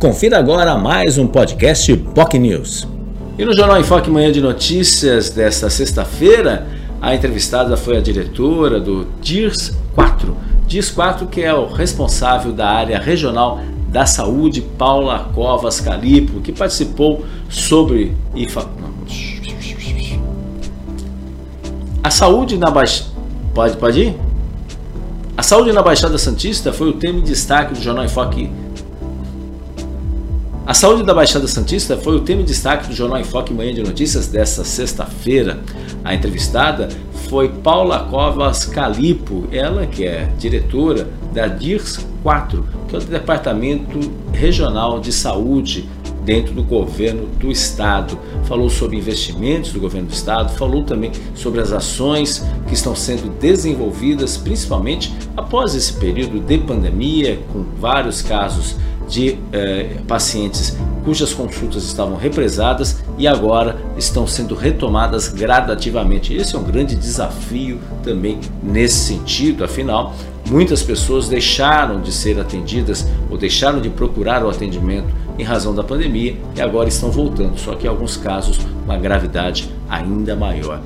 Confira agora mais um podcast POC News. E no Jornal Enfoque Manhã de Notícias desta sexta-feira, a entrevistada foi a diretora do DIRS 4. DIRS 4 que é o responsável da área regional da saúde, Paula Covas Calipo, que participou sobre IFA... A saúde na Baixada... Pode, pode ir? A saúde na Baixada Santista foi o tema em destaque do Jornal Enfoque. A saúde da Baixada Santista foi o tema em destaque do Jornal Enfoque Manhã de Notícias desta sexta-feira. A entrevistada foi Paula Covas Calipo, ela que é diretora da DIRS 4, que é o Departamento Regional de Saúde dentro do governo do estado. Falou sobre investimentos do governo do estado, falou também sobre as ações que estão sendo desenvolvidas, principalmente após esse período de pandemia, com vários casos de eh, pacientes cujas consultas estavam represadas e agora estão sendo retomadas gradativamente. Esse é um grande desafio também nesse sentido, afinal, muitas pessoas deixaram de ser atendidas ou deixaram de procurar o atendimento em razão da pandemia e agora estão voltando, só que em alguns casos uma gravidade ainda maior.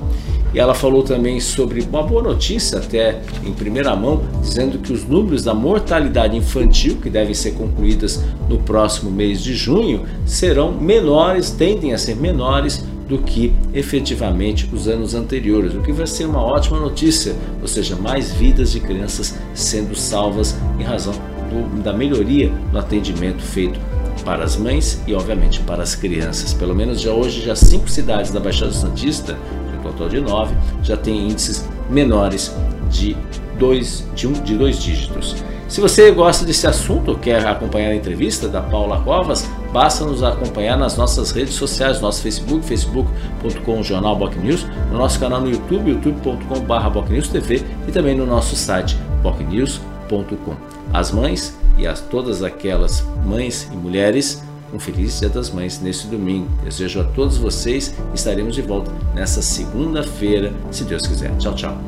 E ela falou também sobre uma boa notícia, até em primeira mão, dizendo que os números da mortalidade infantil, que devem ser concluídas no próximo mês de junho, serão menores, tendem a ser menores do que efetivamente os anos anteriores, o que vai ser uma ótima notícia, ou seja, mais vidas de crianças sendo salvas em razão do, da melhoria no atendimento feito para as mães e obviamente para as crianças. Pelo menos já hoje já cinco cidades da Baixada Santista total de 9, já tem índices menores de dois, de, um, de dois dígitos. Se você gosta desse assunto quer acompanhar a entrevista da Paula Covas, basta nos acompanhar nas nossas redes sociais, nosso Facebook, facebook.com Jornal News, no nosso canal no YouTube, youtube.com.br TV e também no nosso site bocnews.com. As mães e as todas aquelas mães e mulheres um feliz Dia das Mães neste domingo. Desejo a todos vocês estaremos de volta nessa segunda-feira, se Deus quiser. Tchau, tchau.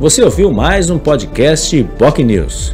Você ouviu mais um podcast POC News.